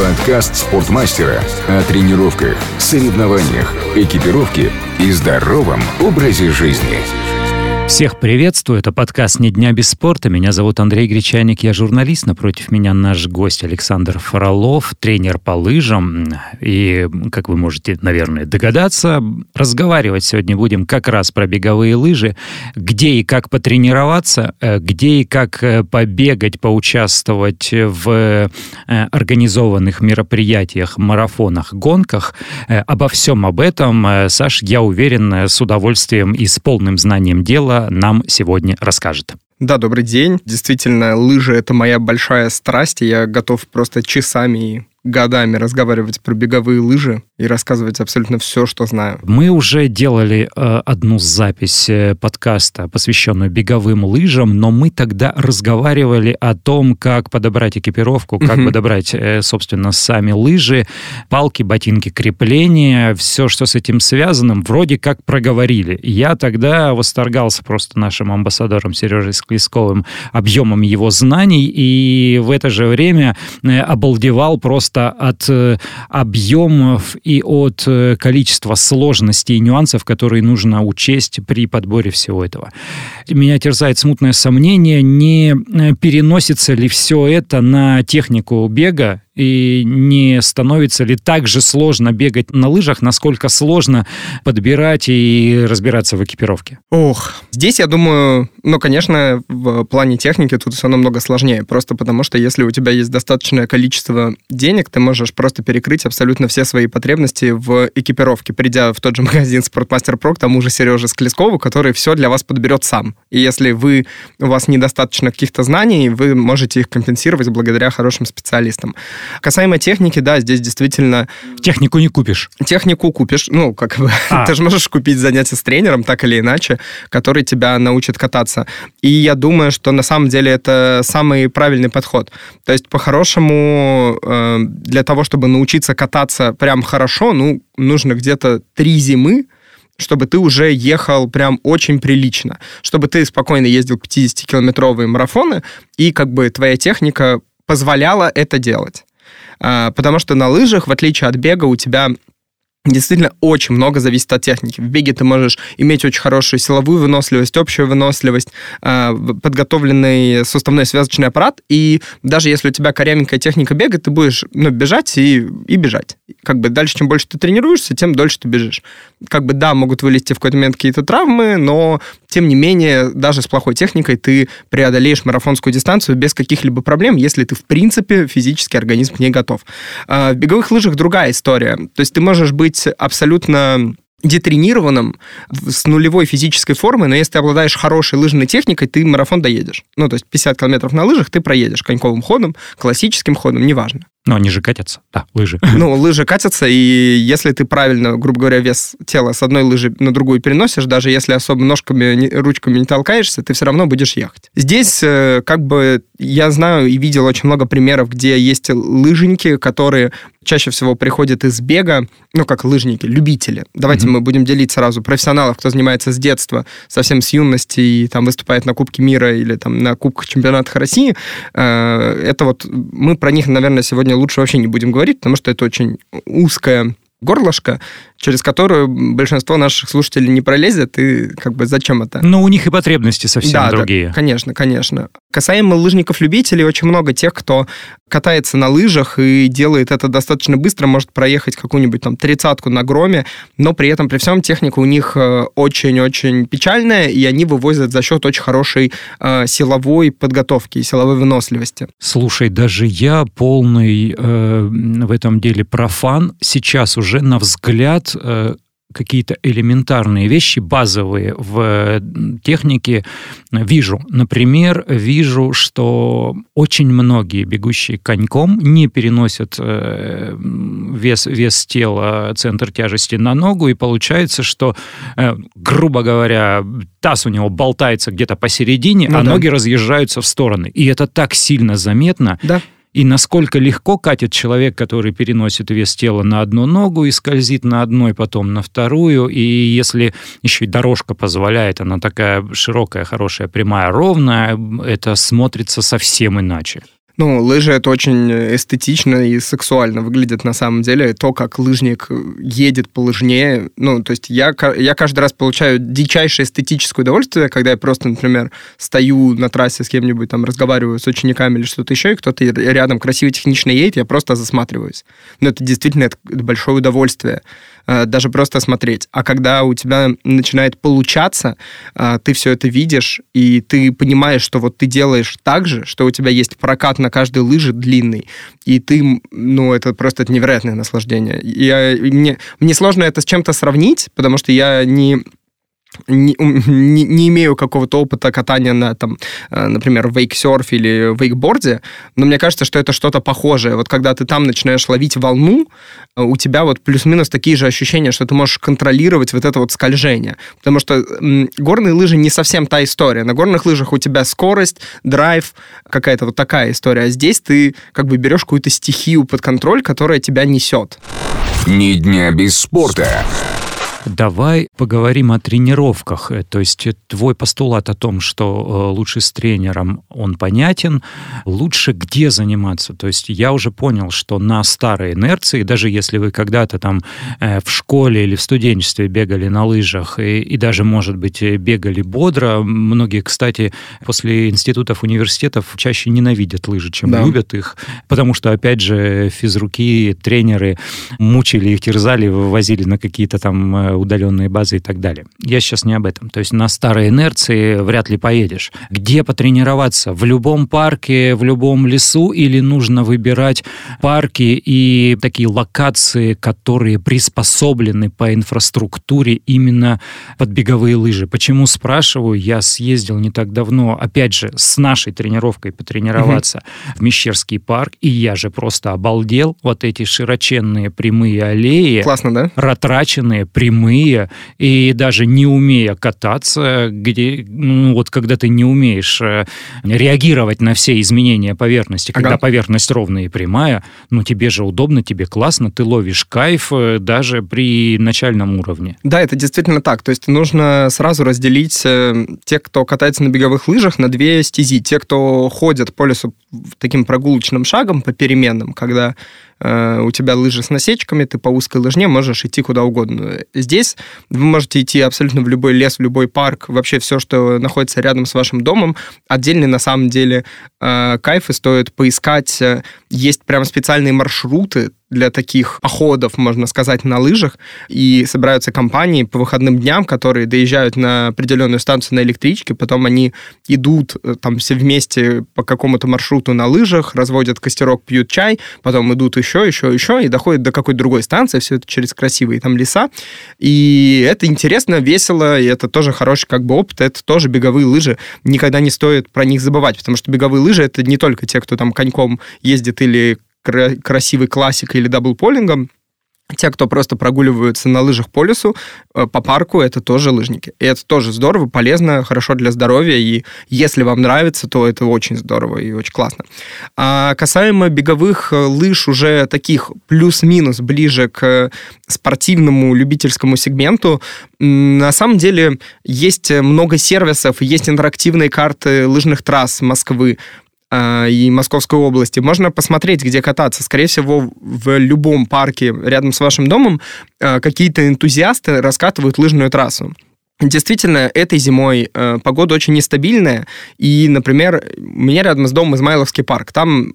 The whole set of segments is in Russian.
Подкаст спортмастера о тренировках, соревнованиях, экипировке и здоровом образе жизни. Всех приветствую, это подкаст «Не дня без спорта». Меня зовут Андрей Гречаник, я журналист. Напротив меня наш гость Александр Фролов, тренер по лыжам. И, как вы можете, наверное, догадаться, разговаривать сегодня будем как раз про беговые лыжи, где и как потренироваться, э, где и как э, побегать, поучаствовать в э, организованных мероприятиях, марафонах, гонках. Обо всем об этом, Саш, я уверен, с удовольствием и с полным знанием дела нам сегодня расскажет. Да, добрый день. Действительно, лыжи — это моя большая страсть, и я готов просто часами годами разговаривать про беговые лыжи и рассказывать абсолютно все, что знаю. Мы уже делали э, одну запись э, подкаста, посвященную беговым лыжам, но мы тогда разговаривали о том, как подобрать экипировку, как uh-huh. подобрать, э, собственно, сами лыжи, палки, ботинки, крепления, все, что с этим связано, вроде как проговорили. Я тогда восторгался просто нашим амбассадором Сережей Склесковым объемом его знаний, и в это же время э, обалдевал просто от э, объемов и от э, количества сложностей и нюансов, которые нужно учесть при подборе всего этого. Меня терзает смутное сомнение, не э, переносится ли все это на технику бега и не становится ли так же сложно бегать на лыжах, насколько сложно подбирать и разбираться в экипировке? Ох, здесь, я думаю, ну, конечно, в плане техники тут все намного сложнее, просто потому что если у тебя есть достаточное количество денег, ты можешь просто перекрыть абсолютно все свои потребности в экипировке, придя в тот же магазин Спортмастер Про к тому же Сереже Склескову, который все для вас подберет сам. И если вы, у вас недостаточно каких-то знаний, вы можете их компенсировать благодаря хорошим специалистам. Касаемо техники, да, здесь действительно... Технику не купишь. Технику купишь, ну, как бы, а. ты же можешь купить занятия с тренером, так или иначе, который тебя научит кататься. И я думаю, что на самом деле это самый правильный подход. То есть, по-хорошему, э, для того, чтобы научиться кататься прям хорошо, ну, нужно где-то три зимы, чтобы ты уже ехал прям очень прилично, чтобы ты спокойно ездил 50-километровые марафоны, и как бы твоя техника позволяла это делать. А, потому что на лыжах, в отличие от бега, у тебя Действительно, очень много зависит от техники. В беге ты можешь иметь очень хорошую силовую выносливость, общую выносливость, а, подготовленный суставной связочный аппарат, и даже если у тебя корявенькая техника бега, ты будешь ну, бежать и, и бежать. Как бы дальше, чем больше ты тренируешься, тем дольше ты бежишь. Как бы, да, могут вылезти в какой-то момент какие-то травмы, но, тем не менее, даже с плохой техникой ты преодолеешь марафонскую дистанцию без каких-либо проблем, если ты, в принципе, физически организм не готов. А, в беговых лыжах другая история. То есть ты можешь быть быть абсолютно детренированным, с нулевой физической формой, но если ты обладаешь хорошей лыжной техникой, ты марафон доедешь. Ну, то есть 50 километров на лыжах ты проедешь коньковым ходом, классическим ходом, неважно. Но они же катятся, да, лыжи. Ну, лыжи катятся, и если ты правильно, грубо говоря, вес тела с одной лыжи на другую переносишь, даже если особо ножками, ручками не толкаешься, ты все равно будешь ехать. Здесь, э, как бы, я знаю и видел очень много примеров, где есть лыжники, которые чаще всего приходят из бега, ну, как лыжники, любители. Давайте mm-hmm. мы будем делить сразу профессионалов, кто занимается с детства, совсем с юности и там выступает на Кубке мира или там на Кубках чемпионатах России. Э, это вот мы про них, наверное, сегодня сегодня лучше вообще не будем говорить, потому что это очень узкая горлышко, через которую большинство наших слушателей не пролезет, и как бы зачем это? Но у них и потребности совсем да, другие. Да, конечно, конечно. Касаемо лыжников-любителей, очень много тех, кто катается на лыжах и делает это достаточно быстро, может проехать какую-нибудь там тридцатку на громе, но при этом при всем техника у них э, очень-очень печальная, и они вывозят за счет очень хорошей э, силовой подготовки и силовой выносливости. Слушай, даже я полный э, в этом деле профан сейчас уже на взгляд э, какие-то элементарные вещи, базовые в э, технике вижу. Например, вижу, что очень многие бегущие коньком не переносят э, вес, вес тела, центр тяжести на ногу, и получается, что, грубо говоря, таз у него болтается где-то посередине, ну, а да. ноги разъезжаются в стороны. И это так сильно заметно. Да и насколько легко катит человек, который переносит вес тела на одну ногу и скользит на одной, потом на вторую. И если еще и дорожка позволяет, она такая широкая, хорошая, прямая, ровная, это смотрится совсем иначе. Ну, лыжи это очень эстетично и сексуально выглядит на самом деле. То, как лыжник едет по лыжне. Ну, то есть я, я каждый раз получаю дичайшее эстетическое удовольствие, когда я просто, например, стою на трассе с кем-нибудь, там, разговариваю с учениками или что-то еще, и кто-то рядом красиво технично едет, я просто засматриваюсь. Но это действительно это большое удовольствие. Э, даже просто смотреть. А когда у тебя начинает получаться, э, ты все это видишь, и ты понимаешь, что вот ты делаешь так же, что у тебя есть прокат на каждой лыже длинный, и ты, ну, это просто это невероятное наслаждение. Я, мне, мне сложно это с чем-то сравнить, потому что я не не, не, имею какого-то опыта катания на, там, э, например, вейксерфе или вейкборде, но мне кажется, что это что-то похожее. Вот когда ты там начинаешь ловить волну, э, у тебя вот плюс-минус такие же ощущения, что ты можешь контролировать вот это вот скольжение. Потому что горные лыжи не совсем та история. На горных лыжах у тебя скорость, драйв, какая-то вот такая история. А здесь ты как бы берешь какую-то стихию под контроль, которая тебя несет. Ни дня без спорта. Давай поговорим о тренировках. Э, то есть э, твой постулат о том, что э, лучше с тренером, он понятен. Лучше где заниматься? То есть я уже понял, что на старой инерции, даже если вы когда-то там в школе или в студенчестве бегали на лыжах и, и даже, может быть, бегали бодро, многие, кстати, после институтов, университетов чаще ненавидят лыжи, чем да. любят их, потому что, опять же, физруки, тренеры мучили их, терзали, вывозили на какие-то там удаленные базы и так далее. Я сейчас не об этом. То есть на старой инерции вряд ли поедешь. Где потренироваться? В любом парке, в любом лесу или нужно выбирать парки и такие локации, которые приспособлены по инфраструктуре именно под беговые лыжи? Почему спрашиваю? Я съездил не так давно, опять же, с нашей тренировкой потренироваться угу. в Мещерский парк, и я же просто обалдел. Вот эти широченные прямые аллеи. Классно, да? Ратраченные, прямые прямые, и даже не умея кататься, где, ну, вот когда ты не умеешь э, реагировать на все изменения поверхности, когда ага. поверхность ровная и прямая, ну, тебе же удобно, тебе классно, ты ловишь кайф э, даже при начальном уровне. Да, это действительно так. То есть нужно сразу разделить э, тех, кто катается на беговых лыжах, на две стези. Те, кто ходят по лесу таким прогулочным шагом, по переменным, когда у тебя лыжи с насечками, ты по узкой лыжне можешь идти куда угодно. Здесь вы можете идти абсолютно в любой лес, в любой парк, вообще все, что находится рядом с вашим домом. Отдельный, на самом деле, э, кайф и стоит поискать. Есть прям специальные маршруты, для таких походов, можно сказать, на лыжах. И собираются компании по выходным дням, которые доезжают на определенную станцию на электричке, потом они идут э, там все вместе по какому-то маршруту на лыжах, разводят костерок, пьют чай, потом идут еще, еще, еще, и доходят до какой-то другой станции, все это через красивые там леса. И это интересно, весело, и это тоже хороший как бы опыт, это тоже беговые лыжи. Никогда не стоит про них забывать, потому что беговые лыжи — это не только те, кто там коньком ездит или красивый классик или даблполингом, те, кто просто прогуливаются на лыжах по лесу, э, по парку, это тоже лыжники. И это тоже здорово, полезно, хорошо для здоровья. И если вам нравится, то это очень здорово и очень классно. А касаемо беговых э, лыж уже таких плюс-минус ближе к спортивному любительскому сегменту, на самом деле есть много сервисов, есть интерактивные карты лыжных трасс Москвы, и Московской области, можно посмотреть, где кататься. Скорее всего, в любом парке рядом с вашим домом а, какие-то энтузиасты раскатывают лыжную трассу. Действительно, этой зимой э, погода очень нестабильная, и, например, у меня рядом с домом Измайловский парк. Там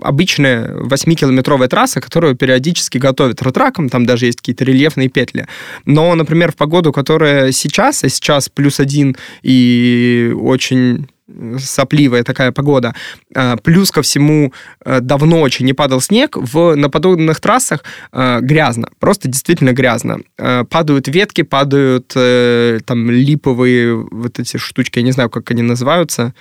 обычная 8-километровая трасса, которую периодически готовят ротраком, там даже есть какие-то рельефные петли. Но, например, в погоду, которая сейчас, а сейчас плюс один и очень сопливая такая погода. А, плюс ко всему э, давно очень не падал снег. В, на подобных трассах э, грязно, просто действительно грязно. Э, падают ветки, падают там липовые вот эти штучки, я не знаю, как они называются,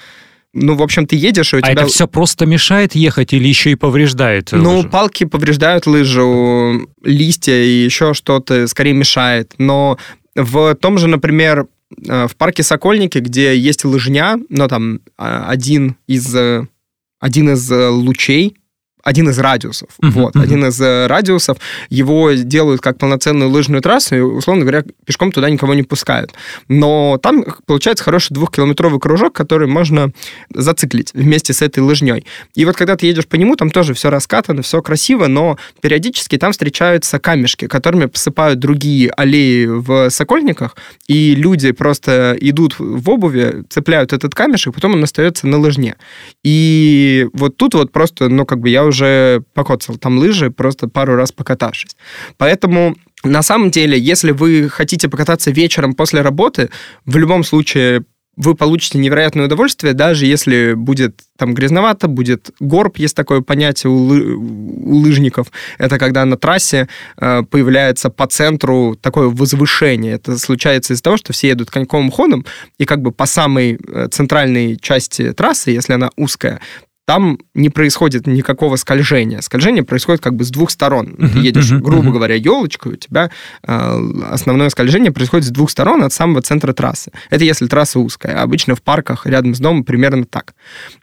ну, в общем, ты едешь, и у а тебя... это все просто мешает ехать или еще и повреждает Ну, лыжу? палки повреждают лыжу, листья и еще что-то скорее мешает. Но в том же, например, в парке Сокольники, где есть лыжня, но там а, один из, э, один из э, лучей один из радиусов. Uh-huh, вот, uh-huh. один из э, радиусов. Его делают как полноценную лыжную трассу, и, условно говоря, пешком туда никого не пускают. Но там получается хороший двухкилометровый кружок, который можно зациклить вместе с этой лыжней. И вот когда ты едешь по нему, там тоже все раскатано, все красиво, но периодически там встречаются камешки, которыми посыпают другие аллеи в Сокольниках, и люди просто идут в обуви, цепляют этот камешек, потом он остается на лыжне. И вот тут вот просто, ну, как бы я уже покоцал там лыжи, просто пару раз покатавшись. Поэтому на самом деле, если вы хотите покататься вечером после работы, в любом случае вы получите невероятное удовольствие, даже если будет там грязновато, будет горб, есть такое понятие у, лы, у лыжников. Это когда на трассе э, появляется по центру такое возвышение. Это случается из-за того, что все едут коньковым ходом, и как бы по самой э, центральной части трассы, если она узкая, там не происходит никакого скольжения. Скольжение происходит как бы с двух сторон. Uh-huh, Ты едешь, uh-huh, грубо uh-huh. говоря, елочкой, у тебя э, основное скольжение происходит с двух сторон от самого центра трассы. Это если трасса узкая. Обычно в парках рядом с домом примерно так.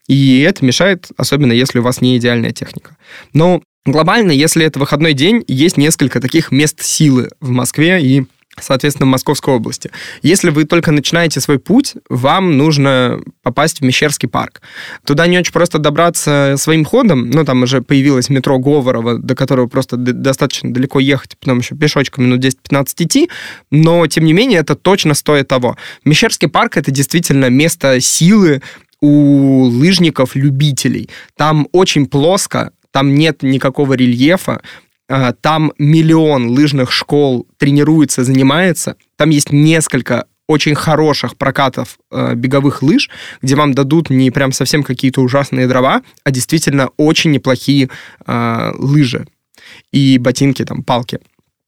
И это мешает, особенно если у вас не идеальная техника. Но глобально, если это выходной день, есть несколько таких мест силы в Москве и соответственно, в Московской области. Если вы только начинаете свой путь, вам нужно попасть в Мещерский парк. Туда не очень просто добраться своим ходом, ну, там уже появилось метро Говорова, до которого просто достаточно далеко ехать, потом еще пешочком минут 10-15 идти, но, тем не менее, это точно стоит того. Мещерский парк — это действительно место силы, у лыжников-любителей. Там очень плоско, там нет никакого рельефа, там миллион лыжных школ тренируется, занимается. Там есть несколько очень хороших прокатов э, беговых лыж, где вам дадут не прям совсем какие-то ужасные дрова, а действительно очень неплохие э, лыжи и ботинки, там, палки.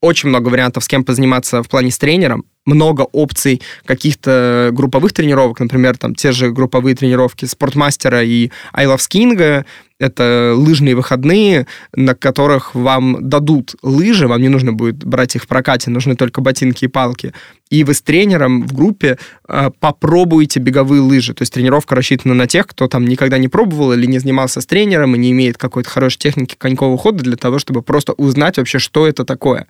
Очень много вариантов, с кем позаниматься в плане с тренером много опций каких-то групповых тренировок, например, там те же групповые тренировки спортмастера и I Love Skiing, это лыжные выходные, на которых вам дадут лыжи, вам не нужно будет брать их в прокате, нужны только ботинки и палки. И вы с тренером в группе э, попробуете беговые лыжи. То есть тренировка рассчитана на тех, кто там никогда не пробовал или не занимался с тренером и не имеет какой-то хорошей техники конькового хода для того, чтобы просто узнать вообще, что это такое.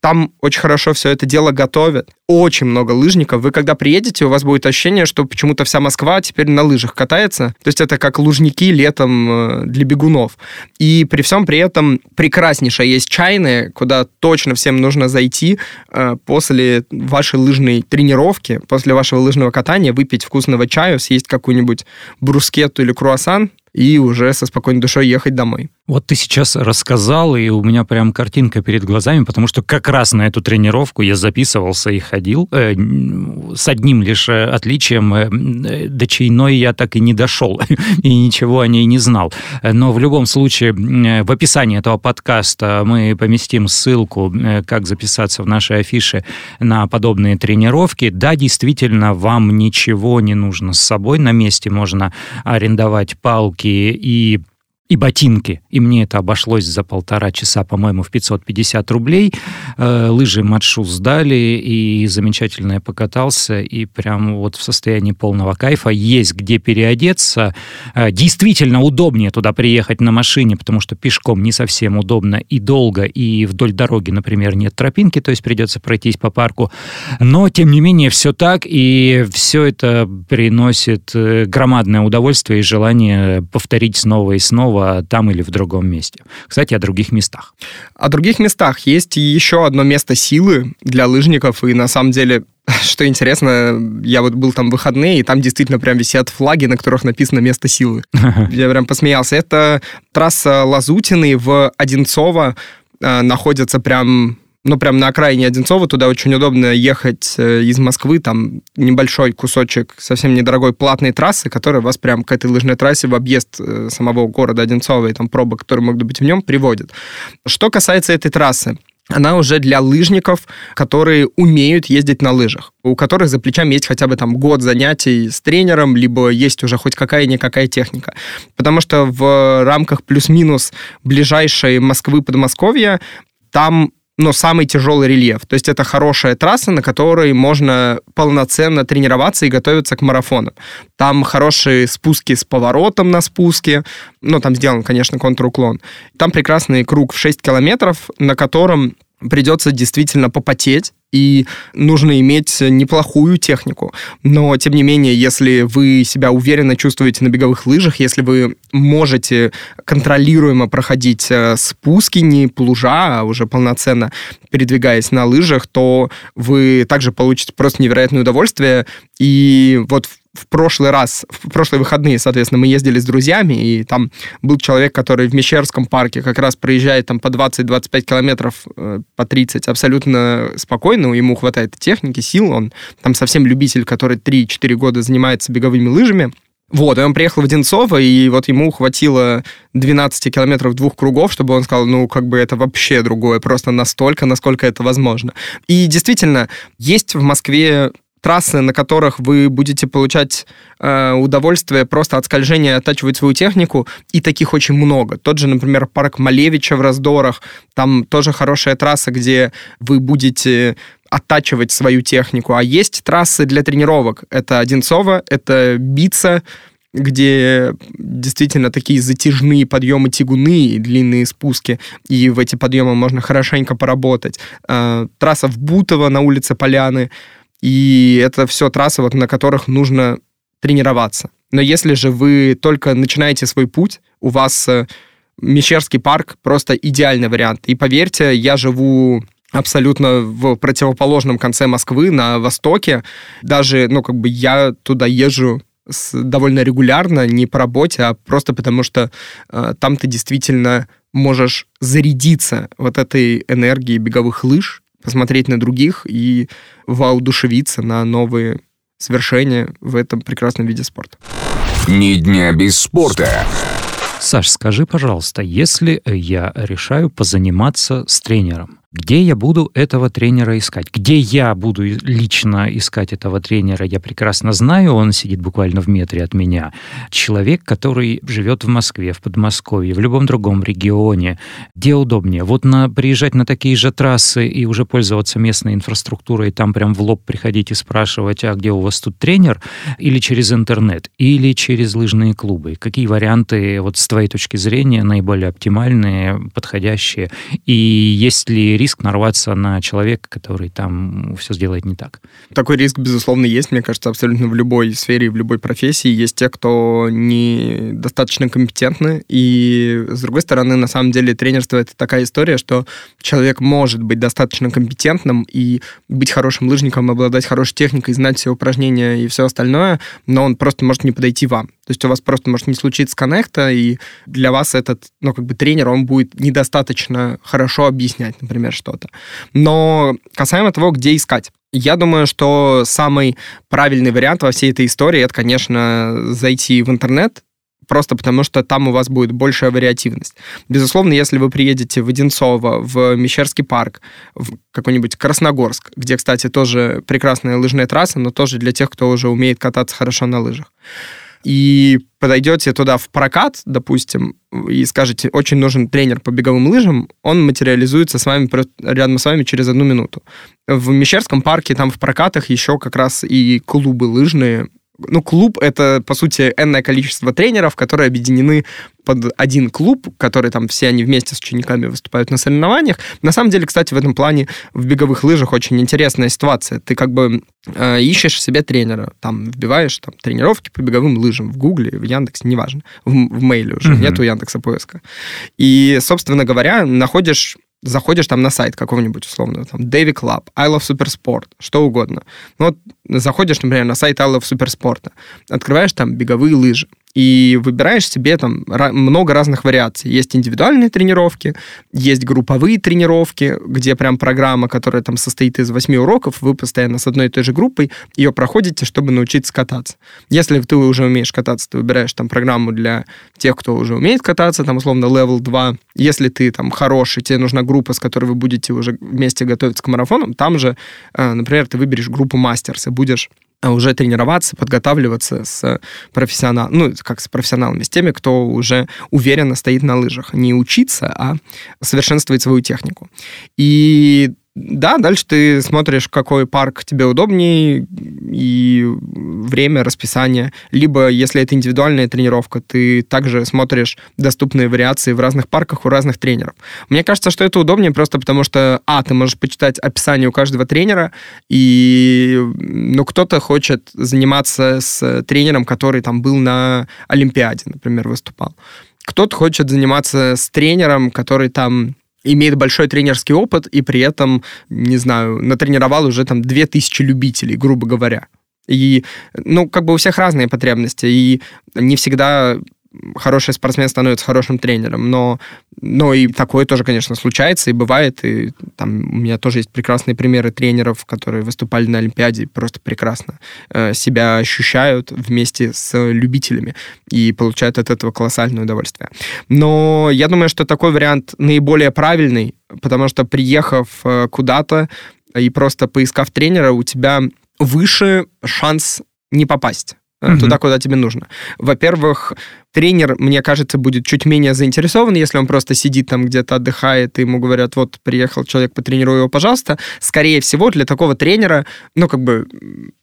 Там очень хорошо все это дело готовят очень много лыжников. Вы когда приедете, у вас будет ощущение, что почему-то вся Москва теперь на лыжах катается. То есть это как лужники летом э, для бегунов. И при всем при этом прекраснейшая есть чайная, куда точно всем нужно зайти э, после вашей лыжной тренировки, после вашего лыжного катания, выпить вкусного чаю, съесть какую-нибудь брускетту или круассан, и уже со спокойной душой ехать домой. Вот ты сейчас рассказал, и у меня прям картинка перед глазами, потому что как раз на эту тренировку я записывался и ходил, э, с одним лишь э, отличием, э, до чайной я так и не дошел, и ничего о ней не знал. Но в любом случае, э, в описании этого подкаста мы поместим ссылку, э, как записаться в нашей афише на подобные тренировки. Да, действительно, вам ничего не нужно с собой, на месте можно арендовать палки, и и ботинки. И мне это обошлось за полтора часа, по-моему, в 550 рублей. Э, лыжи матшу сдали, и замечательно я покатался, и прям вот в состоянии полного кайфа. Есть где переодеться. Э, действительно удобнее туда приехать на машине, потому что пешком не совсем удобно и долго, и вдоль дороги, например, нет тропинки, то есть придется пройтись по парку. Но, тем не менее, все так, и все это приносит э, громадное удовольствие и желание повторить снова и снова снова там или в другом месте. Кстати, о других местах. О других местах есть еще одно место силы для лыжников, и на самом деле что интересно, я вот был там в выходные, и там действительно прям висят флаги, на которых написано «Место силы». Я прям посмеялся. Это трасса Лазутины в Одинцово, э, находится прям ну, прям на окраине Одинцова, туда очень удобно ехать э, из Москвы, там небольшой кусочек совсем недорогой платной трассы, которая вас прям к этой лыжной трассе в объезд э, самого города Одинцова и там пробок, которые могут быть в нем, приводит. Что касается этой трассы, она уже для лыжников, которые умеют ездить на лыжах, у которых за плечами есть хотя бы там год занятий с тренером, либо есть уже хоть какая-никакая техника. Потому что в рамках плюс-минус ближайшей Москвы-Подмосковья там но самый тяжелый рельеф. То есть это хорошая трасса, на которой можно полноценно тренироваться и готовиться к марафону. Там хорошие спуски с поворотом на спуске, ну, там сделан, конечно, контруклон. Там прекрасный круг в 6 километров, на котором придется действительно попотеть, и нужно иметь неплохую технику. Но, тем не менее, если вы себя уверенно чувствуете на беговых лыжах, если вы можете контролируемо проходить э, спуски, не по лужа, а уже полноценно передвигаясь на лыжах, то вы также получите просто невероятное удовольствие. И вот в прошлый раз, в прошлые выходные, соответственно, мы ездили с друзьями, и там был человек, который в Мещерском парке как раз проезжает там по 20-25 километров, э, по 30, абсолютно спокойно, ему хватает техники, сил, он там совсем любитель, который 3-4 года занимается беговыми лыжами, вот, и он приехал в Одинцово, и вот ему хватило 12 километров двух кругов, чтобы он сказал, ну, как бы это вообще другое, просто настолько, насколько это возможно. И действительно, есть в Москве трассы, на которых вы будете получать э, удовольствие просто от скольжения, оттачивать свою технику, и таких очень много. Тот же, например, парк Малевича в Раздорах, там тоже хорошая трасса, где вы будете оттачивать свою технику. А есть трассы для тренировок. Это Одинцово, это Бица, где действительно такие затяжные подъемы тягуны и длинные спуски, и в эти подъемы можно хорошенько поработать. Э, трасса в Бутово на улице Поляны — и это все трассы, вот, на которых нужно тренироваться. Но если же вы только начинаете свой путь, у вас э, Мещерский парк просто идеальный вариант. И поверьте, я живу абсолютно в противоположном конце Москвы, на востоке. Даже, ну, как бы я туда езжу с, довольно регулярно, не по работе, а просто потому что э, там ты действительно можешь зарядиться вот этой энергией беговых лыж, посмотреть на других и воодушевиться на новые свершения в этом прекрасном виде спорта. Ни дня без спорта. Саш, скажи, пожалуйста, если я решаю позаниматься с тренером, где я буду этого тренера искать? Где я буду лично искать этого тренера? Я прекрасно знаю, он сидит буквально в метре от меня. Человек, который живет в Москве, в Подмосковье, в любом другом регионе. Где удобнее? Вот на, приезжать на такие же трассы и уже пользоваться местной инфраструктурой, там прям в лоб приходить и спрашивать, а где у вас тут тренер? Или через интернет? Или через лыжные клубы? Какие варианты, вот с твоей точки зрения, наиболее оптимальные, подходящие? И есть ли риск нарваться на человека, который там все сделает не так. Такой риск, безусловно, есть, мне кажется, абсолютно в любой сфере, в любой профессии. Есть те, кто недостаточно компетентны, и, с другой стороны, на самом деле, тренерство — это такая история, что человек может быть достаточно компетентным и быть хорошим лыжником, обладать хорошей техникой, знать все упражнения и все остальное, но он просто может не подойти вам. То есть у вас просто может не случиться коннекта, и для вас этот, ну, как бы тренер, он будет недостаточно хорошо объяснять, например, что-то. Но касаемо того, где искать. Я думаю, что самый правильный вариант во всей этой истории это, конечно, зайти в интернет, просто потому что там у вас будет большая вариативность. Безусловно, если вы приедете в Одинцово, в Мещерский парк, в какой-нибудь Красногорск, где, кстати, тоже прекрасная лыжная трасса, но тоже для тех, кто уже умеет кататься хорошо на лыжах, и подойдете туда в прокат, допустим, и скажете, очень нужен тренер по беговым лыжам, он материализуется с вами рядом с вами через одну минуту. В Мещерском парке там в прокатах еще как раз и клубы лыжные ну, клуб — это, по сути, энное количество тренеров, которые объединены под один клуб, который там все они вместе с учениками выступают на соревнованиях. На самом деле, кстати, в этом плане в беговых лыжах очень интересная ситуация. Ты как бы э, ищешь себе тренера, там вбиваешь там, тренировки по беговым лыжам в Гугле, в Яндексе, неважно, в, в мейле уже, mm-hmm. нету Яндекса поиска. И, собственно говоря, находишь заходишь там на сайт какого-нибудь условного, там, Davy Club, I Love Supersport, что угодно. Ну, вот заходишь, например, на сайт I Love Supersport, открываешь там беговые лыжи, и выбираешь себе там много разных вариаций. Есть индивидуальные тренировки, есть групповые тренировки, где прям программа, которая там состоит из восьми уроков, вы постоянно с одной и той же группой ее проходите, чтобы научиться кататься. Если ты уже умеешь кататься, ты выбираешь там программу для тех, кто уже умеет кататься, там условно level 2. Если ты там хороший, тебе нужна группа, с которой вы будете уже вместе готовиться к марафонам, там же, э, например, ты выберешь группу мастерс и будешь уже тренироваться, подготавливаться с профессионалом, ну, как с профессионалами, с теми, кто уже уверенно стоит на лыжах. Не учиться, а совершенствовать свою технику. И да, дальше ты смотришь, какой парк тебе удобнее и время, расписание. Либо, если это индивидуальная тренировка, ты также смотришь доступные вариации в разных парках у разных тренеров. Мне кажется, что это удобнее просто потому, что, а, ты можешь почитать описание у каждого тренера, и, ну, кто-то хочет заниматься с тренером, который там был на Олимпиаде, например, выступал. Кто-то хочет заниматься с тренером, который там имеет большой тренерский опыт и при этом, не знаю, натренировал уже там 2000 любителей, грубо говоря. И, ну, как бы у всех разные потребности, и не всегда хороший спортсмен становится хорошим тренером, но, но и такое тоже, конечно, случается и бывает, и там у меня тоже есть прекрасные примеры тренеров, которые выступали на Олимпиаде, просто прекрасно э, себя ощущают вместе с любителями и получают от этого колоссальное удовольствие. Но я думаю, что такой вариант наиболее правильный, потому что приехав э, куда-то и просто поискав тренера, у тебя выше шанс не попасть mm-hmm. туда, куда тебе нужно. Во-первых, тренер, мне кажется, будет чуть менее заинтересован, если он просто сидит там где-то отдыхает, и ему говорят, вот, приехал человек, потренируй его, пожалуйста. Скорее всего, для такого тренера, ну, как бы,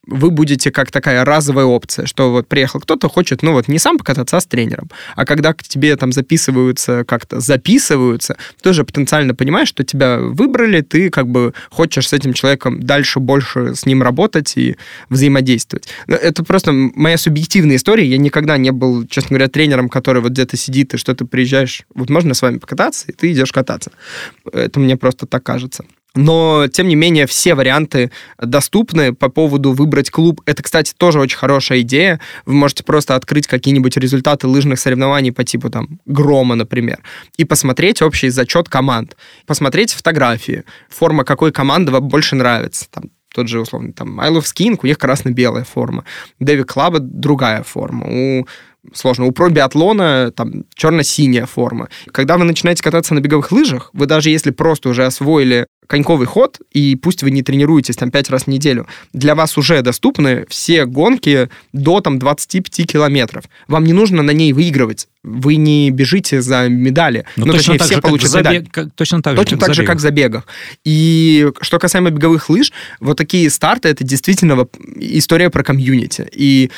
вы будете как такая разовая опция, что вот приехал кто-то, хочет, ну, вот, не сам покататься, а с тренером. А когда к тебе там записываются, как-то записываются, тоже потенциально понимаешь, что тебя выбрали, ты как бы хочешь с этим человеком дальше больше с ним работать и взаимодействовать. Это просто моя субъективная история, я никогда не был, честно говоря, тренером тренером, который вот где-то сидит, и что ты приезжаешь, вот можно с вами покататься, и ты идешь кататься. Это мне просто так кажется. Но, тем не менее, все варианты доступны по поводу выбрать клуб. Это, кстати, тоже очень хорошая идея. Вы можете просто открыть какие-нибудь результаты лыжных соревнований по типу там Грома, например, и посмотреть общий зачет команд. Посмотреть фотографии. Форма какой команды вам больше нравится. Там, тот же, условно, там, I Love Skiing, у них красно-белая форма. Дэви Клаба другая форма. У сложно. У про-биатлона там черно-синяя форма. Когда вы начинаете кататься на беговых лыжах, вы даже если просто уже освоили коньковый ход, и пусть вы не тренируетесь там пять раз в неделю, для вас уже доступны все гонки до там 25 километров. Вам не нужно на ней выигрывать. Вы не бежите за медали. Но ну, точно точнее, все же, получат забег, медаль. Как, точно так точно же, так же, как в забегах. И что касаемо беговых лыж, вот такие старты, это действительно история про комьюнити. И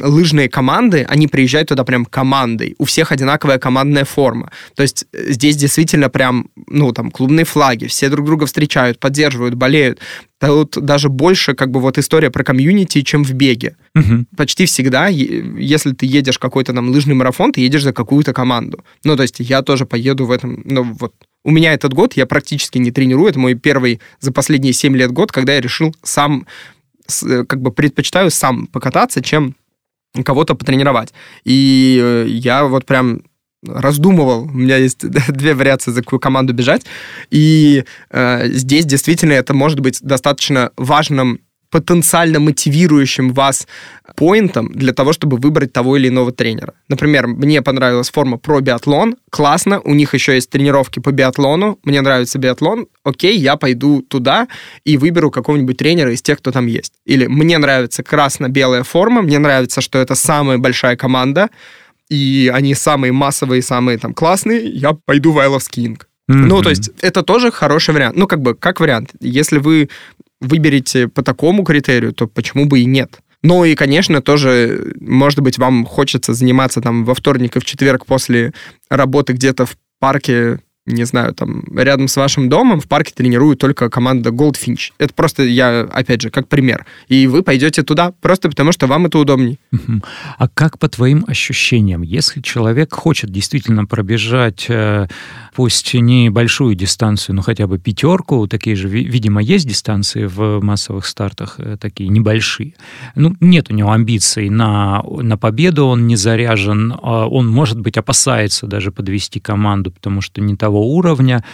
лыжные команды, они приезжают туда прям командой. У всех одинаковая командная форма. То есть э, здесь действительно прям, ну, там, клубные флаги, все друг друга встречают, поддерживают, болеют. Тут даже больше как бы вот история про комьюнити, чем в беге. Угу. Почти всегда, если ты едешь какой-то там лыжный марафон, ты едешь за какую-то команду. Ну, то есть я тоже поеду в этом, ну, вот у меня этот год, я практически не тренирую, это мой первый за последние 7 лет год, когда я решил сам, э, как бы предпочитаю сам покататься, чем кого-то потренировать. И э, я вот прям раздумывал. У меня есть две вариации, за какую команду бежать. И э, здесь действительно это может быть достаточно важным потенциально мотивирующим вас поинтом для того, чтобы выбрать того или иного тренера. Например, мне понравилась форма про биатлон, классно, у них еще есть тренировки по биатлону, мне нравится биатлон, окей, я пойду туда и выберу какого-нибудь тренера из тех, кто там есть. Или мне нравится красно-белая форма, мне нравится, что это самая большая команда, и они самые массовые, самые там классные, я пойду в Love Skiing. Mm-hmm. Ну, то есть это тоже хороший вариант. Ну, как бы, как вариант. Если вы выберете по такому критерию, то почему бы и нет? Ну и, конечно, тоже, может быть, вам хочется заниматься там во вторник и в четверг после работы где-то в парке не знаю, там, рядом с вашим домом в парке тренирует только команда Goldfinch. Это просто я, опять же, как пример. И вы пойдете туда просто потому, что вам это удобней. А как по твоим ощущениям, если человек хочет действительно пробежать, э, пусть не большую дистанцию, но хотя бы пятерку, такие же, видимо, есть дистанции в массовых стартах, э, такие небольшие. Ну, нет у него амбиций на, на победу, он не заряжен, а он, может быть, опасается даже подвести команду, потому что не того одного уровня.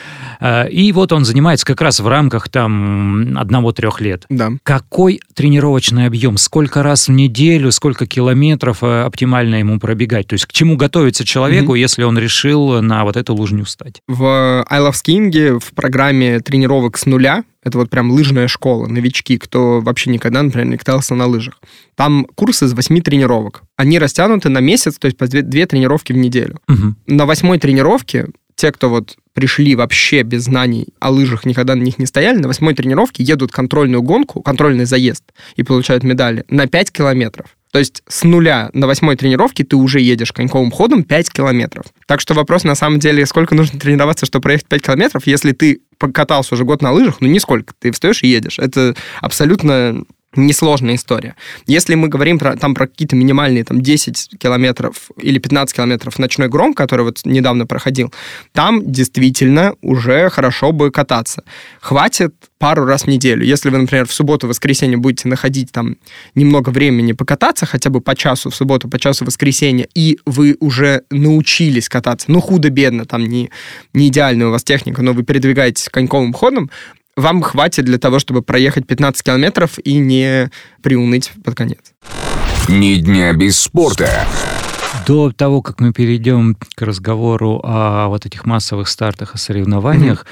Э, и вот он занимается как раз в рамках там одного-трех лет. Да. Какой тренировочный объем? Сколько раз в неделю, сколько километров э, оптимально ему пробегать? То есть к чему готовиться человеку, угу. если он решил на вот эту лыжню встать? В I Love Skiing в программе тренировок с нуля это вот прям лыжная школа, новички, кто вообще никогда, например, не катался на лыжах. Там курс из восьми тренировок. Они растянуты на месяц, то есть по две, две тренировки в неделю. Угу. На восьмой тренировке те, кто вот пришли вообще без знаний о лыжах, никогда на них не стояли, на восьмой тренировке едут контрольную гонку, контрольный заезд и получают медали на 5 километров. То есть с нуля на восьмой тренировке ты уже едешь коньковым ходом 5 километров. Так что вопрос на самом деле, сколько нужно тренироваться, чтобы проехать 5 километров, если ты покатался уже год на лыжах, ну нисколько, ты встаешь и едешь. Это абсолютно несложная история. Если мы говорим про, там, про какие-то минимальные там, 10 километров или 15 километров ночной гром, который вот недавно проходил, там действительно уже хорошо бы кататься. Хватит пару раз в неделю. Если вы, например, в субботу-воскресенье будете находить там немного времени покататься, хотя бы по часу в субботу, по часу в воскресенье, и вы уже научились кататься, ну, худо-бедно, там не, не идеальная у вас техника, но вы передвигаетесь коньковым ходом, вам хватит для того, чтобы проехать 15 километров и не приуныть под конец. Ни дня без спорта. До того, как мы перейдем к разговору о вот этих массовых стартах и соревнованиях,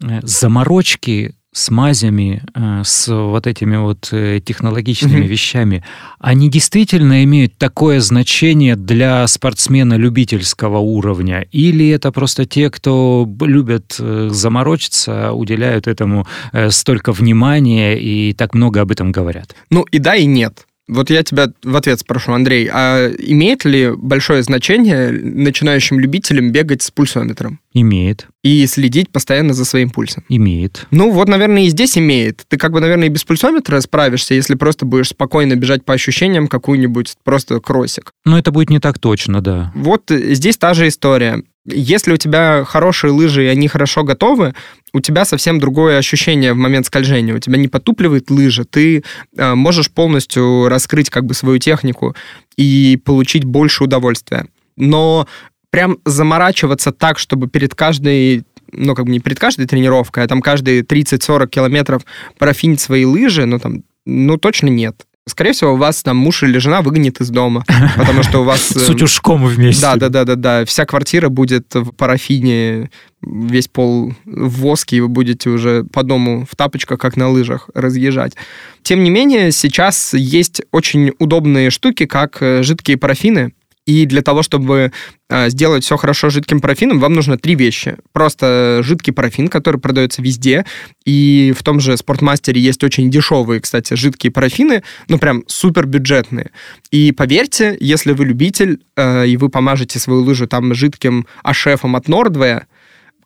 mm-hmm. заморочки с мазями, э, с вот этими вот э, технологичными mm-hmm. вещами, они действительно имеют такое значение для спортсмена любительского уровня? Или это просто те, кто любят э, заморочиться, уделяют этому столько внимания и так много об этом говорят? Ну и да, и нет. Вот я тебя в ответ спрошу, Андрей, а имеет ли большое значение начинающим любителям бегать с пульсометром? Имеет. И следить постоянно за своим пульсом? Имеет. Ну вот, наверное, и здесь имеет. Ты как бы, наверное, и без пульсометра справишься, если просто будешь спокойно бежать по ощущениям какую-нибудь просто кроссик. Но это будет не так точно, да. Вот здесь та же история. Если у тебя хорошие лыжи, и они хорошо готовы, у тебя совсем другое ощущение в момент скольжения. У тебя не потупливает лыжа, ты э, можешь полностью раскрыть как бы свою технику и получить больше удовольствия. Но прям заморачиваться так, чтобы перед каждой ну, как бы не перед каждой тренировкой, а там каждые 30-40 километров профинить свои лыжи, ну, там, ну, точно нет. Скорее всего, у вас там муж или жена выгонит из дома, потому что у вас... С утюжком вместе. Да, да, да, да, да. Вся квартира будет в парафине, весь пол в воске, и вы будете уже по дому в тапочках, как на лыжах, разъезжать. Тем не менее, сейчас есть очень удобные штуки, как э, жидкие парафины, и для того, чтобы э, сделать все хорошо жидким парафином, вам нужно три вещи. Просто жидкий парафин, который продается везде. И в том же спортмастере есть очень дешевые, кстати, жидкие парафины, ну прям супер бюджетные. И поверьте, если вы любитель, э, и вы помажете свою лыжу там жидким ашефом от Нордвея,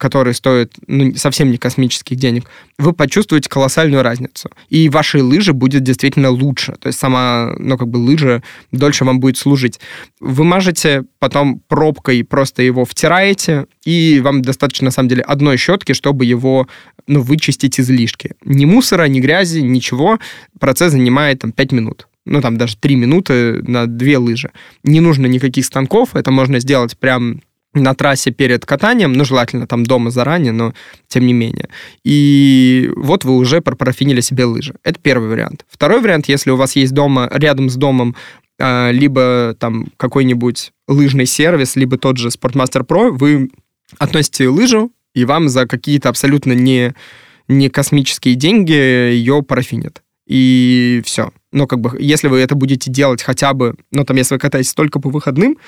который стоит ну, совсем не космических денег, вы почувствуете колоссальную разницу. И вашей лыжи будет действительно лучше. То есть сама, ну, как бы лыжа дольше вам будет служить. Вы мажете, потом пробкой просто его втираете, и вам достаточно, на самом деле, одной щетки, чтобы его ну, вычистить излишки. Ни мусора, ни грязи, ничего. Процесс занимает там 5 минут ну, там даже 3 минуты на две лыжи. Не нужно никаких станков, это можно сделать прям на трассе перед катанием, ну, желательно там дома заранее, но тем не менее. И вот вы уже пропарафинили себе лыжи. Это первый вариант. Второй вариант, если у вас есть дома, рядом с домом а, либо там какой-нибудь лыжный сервис, либо тот же Sportmaster Pro, вы относите лыжу, и вам за какие-то абсолютно не, не космические деньги ее парафинят. И все. Ну, как бы, если вы это будете делать хотя бы, ну, там, если вы катаетесь только по выходным,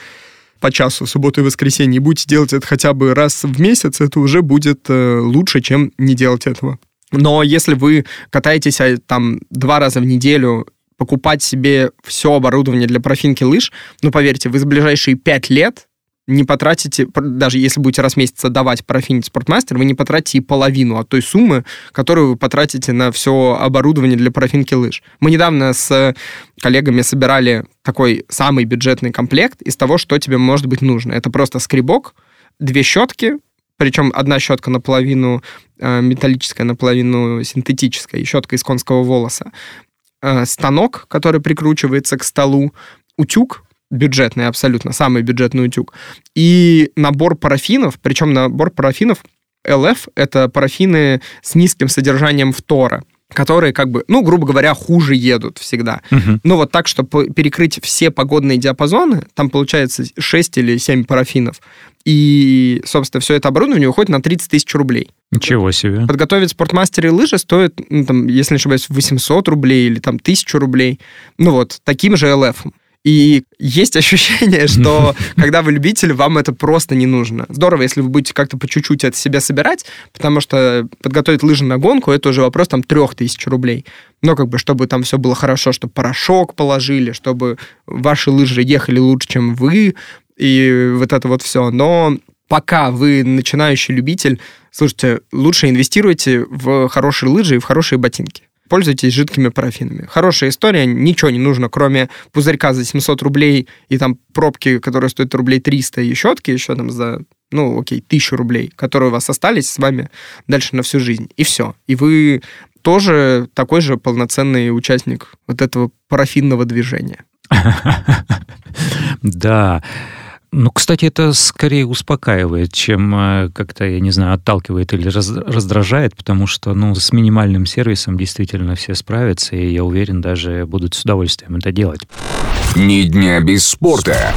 по часу субботу и воскресенье, и будете делать это хотя бы раз в месяц, это уже будет э, лучше, чем не делать этого. Но если вы катаетесь а, там два раза в неделю, покупать себе все оборудование для профинки лыж, ну, поверьте, вы за ближайшие пять лет не потратите, даже если будете раз в месяц отдавать профинить спортмастер, вы не потратите и половину от той суммы, которую вы потратите на все оборудование для профинки лыж. Мы недавно с коллегами собирали такой самый бюджетный комплект из того, что тебе может быть нужно. Это просто скребок, две щетки, причем одна щетка наполовину э, металлическая, наполовину синтетическая, щетка из конского волоса, э, станок, который прикручивается к столу, утюг, бюджетный абсолютно, самый бюджетный утюг. И набор парафинов, причем набор парафинов LF — это парафины с низким содержанием фтора которые как бы, ну, грубо говоря, хуже едут всегда. Uh-huh. Ну, вот так, чтобы перекрыть все погодные диапазоны, там получается 6 или 7 парафинов. И, собственно, все это оборудование уходит на 30 тысяч рублей. Ничего себе. Подготовить спортмастеры лыжи стоит, ну, там, если не ошибаюсь, 800 рублей или там 1000 рублей. Ну вот, таким же ЛФ. И есть ощущение, что когда вы любитель, вам это просто не нужно. Здорово, если вы будете как-то по чуть-чуть это себя собирать, потому что подготовить лыжи на гонку, это уже вопрос там трех тысяч рублей. Но как бы, чтобы там все было хорошо, чтобы порошок положили, чтобы ваши лыжи ехали лучше, чем вы, и вот это вот все. Но пока вы начинающий любитель, слушайте, лучше инвестируйте в хорошие лыжи и в хорошие ботинки пользуйтесь жидкими парафинами. Хорошая история, ничего не нужно, кроме пузырька за 700 рублей и там пробки, которые стоят рублей 300, и щетки еще там за, ну, окей, 1000 рублей, которые у вас остались с вами дальше на всю жизнь. И все. И вы тоже такой же полноценный участник вот этого парафинного движения. Да. Ну, кстати, это скорее успокаивает, чем э, как-то, я не знаю, отталкивает или раздражает, потому что, ну, с минимальным сервисом действительно все справятся, и я уверен, даже будут с удовольствием это делать. Ни дня без спорта.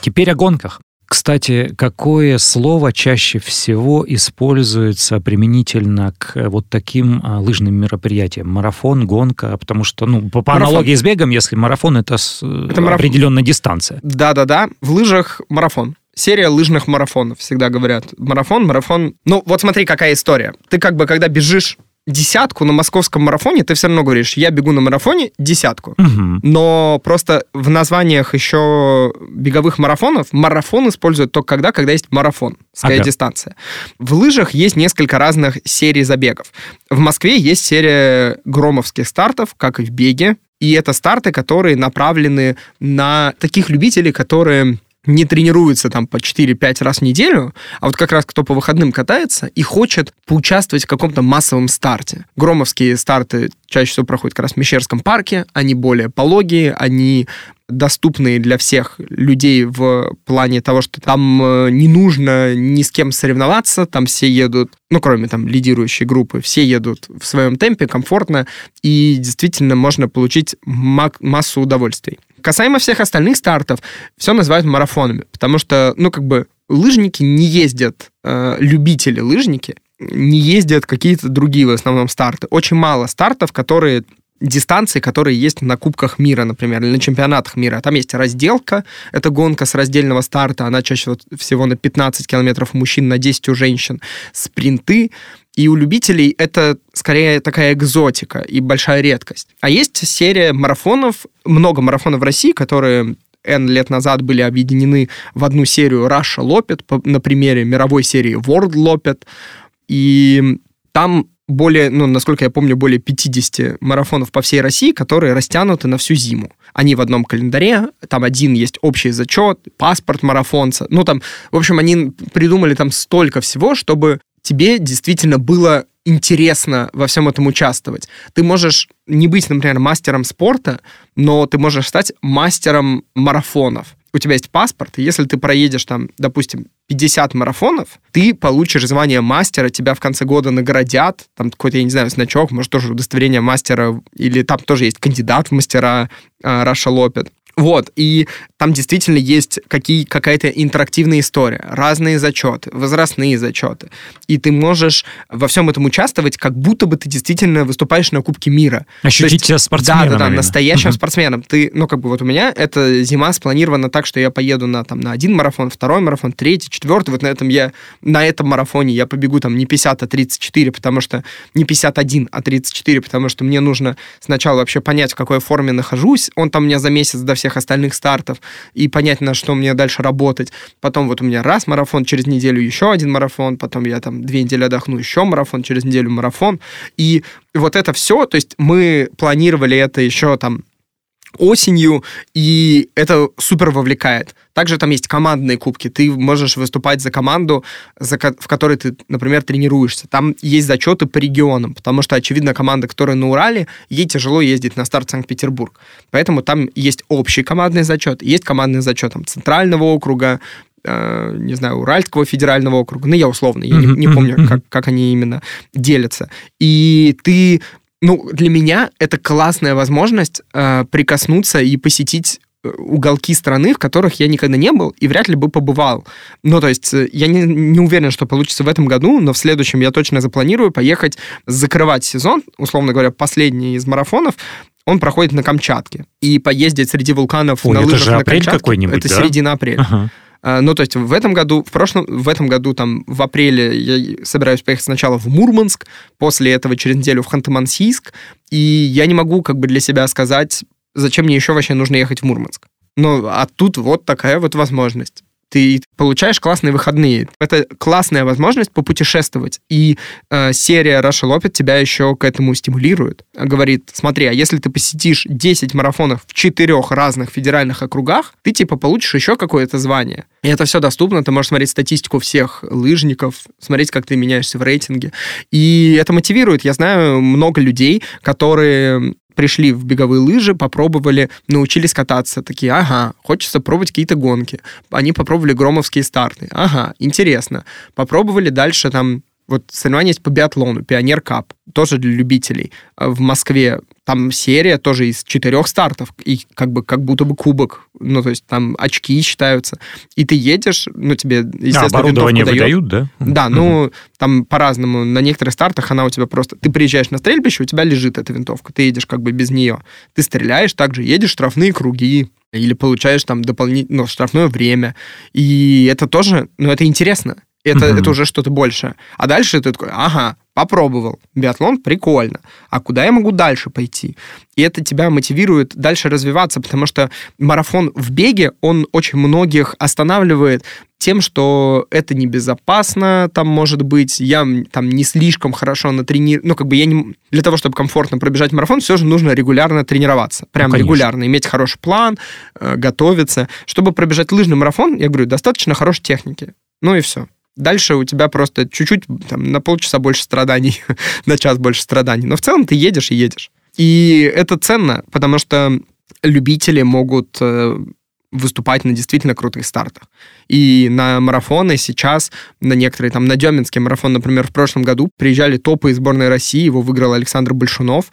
Теперь о гонках. Кстати, какое слово чаще всего используется применительно к э, вот таким а, лыжным мероприятиям? Марафон, гонка, потому что, ну, по, по аналогии с бегом, если марафон, это, э, это определенная марафон. дистанция. Да-да-да, в лыжах марафон серия лыжных марафонов, всегда говорят. Марафон, марафон. Ну, вот смотри, какая история. Ты как бы, когда бежишь десятку на московском марафоне, ты все равно говоришь, я бегу на марафоне десятку. Угу. Но просто в названиях еще беговых марафонов марафон используют только когда, когда есть марафон, ага. дистанция. В лыжах есть несколько разных серий забегов. В Москве есть серия громовских стартов, как и в беге. И это старты, которые направлены на таких любителей, которые не тренируется там по 4-5 раз в неделю, а вот как раз кто по выходным катается и хочет поучаствовать в каком-то массовом старте. Громовские старты чаще всего проходят как раз в Мещерском парке, они более пологие, они доступные для всех людей в плане того, что там э, не нужно ни с кем соревноваться, там все едут, ну, кроме там лидирующей группы, все едут в своем темпе, комфортно, и действительно можно получить массу удовольствий. Касаемо всех остальных стартов, все называют марафонами, потому что, ну, как бы, лыжники не ездят, э, любители лыжники, не ездят какие-то другие в основном старты. Очень мало стартов, которые дистанции, которые есть на Кубках мира, например, или на чемпионатах мира. Там есть разделка, это гонка с раздельного старта, она чаще всего на 15 километров у мужчин, на 10 у женщин. Спринты, и у любителей это скорее такая экзотика и большая редкость. А есть серия марафонов, много марафонов в России, которые N лет назад были объединены в одну серию Russia Lopet на примере мировой серии World Lopet. И там более, ну, насколько я помню, более 50 марафонов по всей России, которые растянуты на всю зиму. Они в одном календаре, там один есть общий зачет, паспорт марафонца. Ну, там, в общем, они придумали там столько всего, чтобы тебе действительно было интересно во всем этом участвовать. Ты можешь не быть, например, мастером спорта, но ты можешь стать мастером марафонов. У тебя есть паспорт, и если ты проедешь там, допустим, 50 марафонов, ты получишь звание мастера, тебя в конце года наградят, там какой-то, я не знаю, значок, может, тоже удостоверение мастера, или там тоже есть кандидат в мастера э, Раша Лопет. Вот, и там действительно есть какие, какая-то интерактивная история, разные зачеты, возрастные зачеты. И ты можешь во всем этом участвовать, как будто бы ты действительно выступаешь на Кубке мира. Ощутить себя спортсменом. Да, да, да, настоящим спортсменом. Ты, ну, как бы вот у меня эта зима спланирована так, что я поеду на, там, на один марафон, второй марафон, третий, четвертый. Вот на этом я, на этом марафоне я побегу там не 50, а 34, потому что не 51, а 34, потому что мне нужно сначала вообще понять, в какой форме нахожусь. Он там у меня за месяц до всех всех остальных стартов и понять, на что мне дальше работать. Потом вот у меня раз марафон, через неделю еще один марафон, потом я там две недели отдохну, еще марафон, через неделю марафон. И вот это все, то есть мы планировали это еще там осенью, и это супер вовлекает. Также там есть командные кубки. Ты можешь выступать за команду, за, в которой ты, например, тренируешься. Там есть зачеты по регионам, потому что, очевидно, команда, которая на Урале, ей тяжело ездить на старт Санкт-Петербург. Поэтому там есть общий командный зачет, есть командный зачет там, Центрального округа, э, не знаю, Уральского федерального округа, ну, я условно, я не, не помню, как, как они именно делятся. И ты ну, для меня это классная возможность э, прикоснуться и посетить э, уголки страны, в которых я никогда не был и вряд ли бы побывал. Ну, то есть э, я не, не уверен, что получится в этом году, но в следующем я точно запланирую поехать закрывать сезон, условно говоря, последний из марафонов, он проходит на Камчатке. И поездить среди вулканов Ой, на это лыжах же на апрель Камчатке... какой-нибудь, Это да? середина апреля. Ага. А, Ну, то есть в этом году, в прошлом, в этом году, там, в апреле я собираюсь поехать сначала в Мурманск, после этого через неделю в Ханты-Мансийск, и я не могу как бы для себя сказать, зачем мне еще вообще нужно ехать в Мурманск. Ну, а тут вот такая вот возможность ты получаешь классные выходные. Это классная возможность попутешествовать. И э, серия Russia Lopet тебя еще к этому стимулирует. Говорит, смотри, а если ты посетишь 10 марафонов в четырех разных федеральных округах, ты типа получишь еще какое-то звание. И это все доступно. Ты можешь смотреть статистику всех лыжников, смотреть, как ты меняешься в рейтинге. И это мотивирует. Я знаю много людей, которые пришли в беговые лыжи, попробовали, научились кататься. Такие, ага, хочется пробовать какие-то гонки. Они попробовали громовские старты. Ага, интересно. Попробовали дальше там вот соревнования есть по биатлону, Пионер Кап, тоже для любителей. В Москве там серия тоже из четырех стартов, и как бы как будто бы кубок, ну, то есть там очки считаются. И ты едешь, ну, тебе, естественно, а, оборудование выдают, да? Да, ну, там по-разному. На некоторых стартах она у тебя просто... Ты приезжаешь на стрельбище, у тебя лежит эта винтовка, ты едешь как бы без нее. Ты стреляешь, также едешь штрафные круги, или получаешь там дополнительное ну, штрафное время. И это тоже, ну, это интересно. Это, Мгм. это уже что-то большее. А дальше ты такой, ага, попробовал. Биатлон прикольно. А куда я могу дальше пойти? И это тебя мотивирует дальше развиваться, потому что марафон в беге, он очень многих останавливает тем, что это небезопасно, там может быть, я там не слишком хорошо натренирован, ну, как бы я не... Для того, чтобы комфортно пробежать марафон, все же нужно регулярно тренироваться. Прям конечно. регулярно, иметь хороший план, э, готовиться. Чтобы пробежать лыжный марафон, я говорю, достаточно хорошей техники. Ну и все. Дальше у тебя просто чуть-чуть, там, на полчаса больше страданий, на час больше страданий. Но в целом ты едешь и едешь. И это ценно, потому что любители могут э, выступать на действительно крутых стартах. И на марафоны сейчас, на некоторые, там, на Деминский марафон, например, в прошлом году приезжали топы из сборной России, его выиграл Александр Большунов,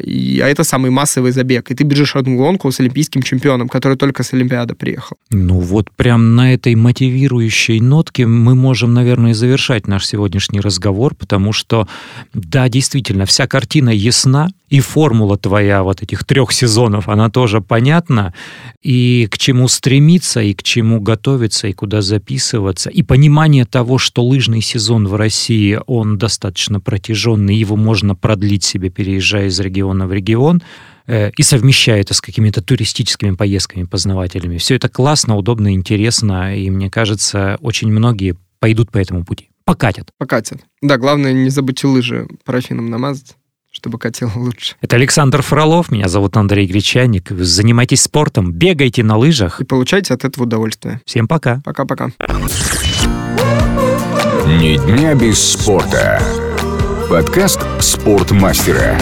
и, а это самый массовый забег. И ты бежишь одну гонку с олимпийским чемпионом, который только с Олимпиады приехал. Ну вот прям на этой мотивирующей нотке мы можем, наверное, и завершать наш сегодняшний разговор, потому что, да, действительно, вся картина ясна, и формула твоя вот этих трех сезонов, она тоже понятна, и к чему стремиться, и к чему готовиться, и куда записываться, и понимание того, что лыжный сезон в России, он достаточно протяженный, его можно продлить себе, переезжая из региона в регион, э, и совмещая это с какими-то туристическими поездками познавательными. Все это классно, удобно, интересно, и мне кажется, очень многие пойдут по этому пути. Покатят. Покатят. Да, главное не забудьте лыжи парафином намазать, чтобы катил лучше. Это Александр Фролов, меня зовут Андрей Гречаник. Занимайтесь спортом, бегайте на лыжах. И получайте от этого удовольствие. Всем пока. Пока-пока. Ни дня без спорта. Подкаст спортмастера.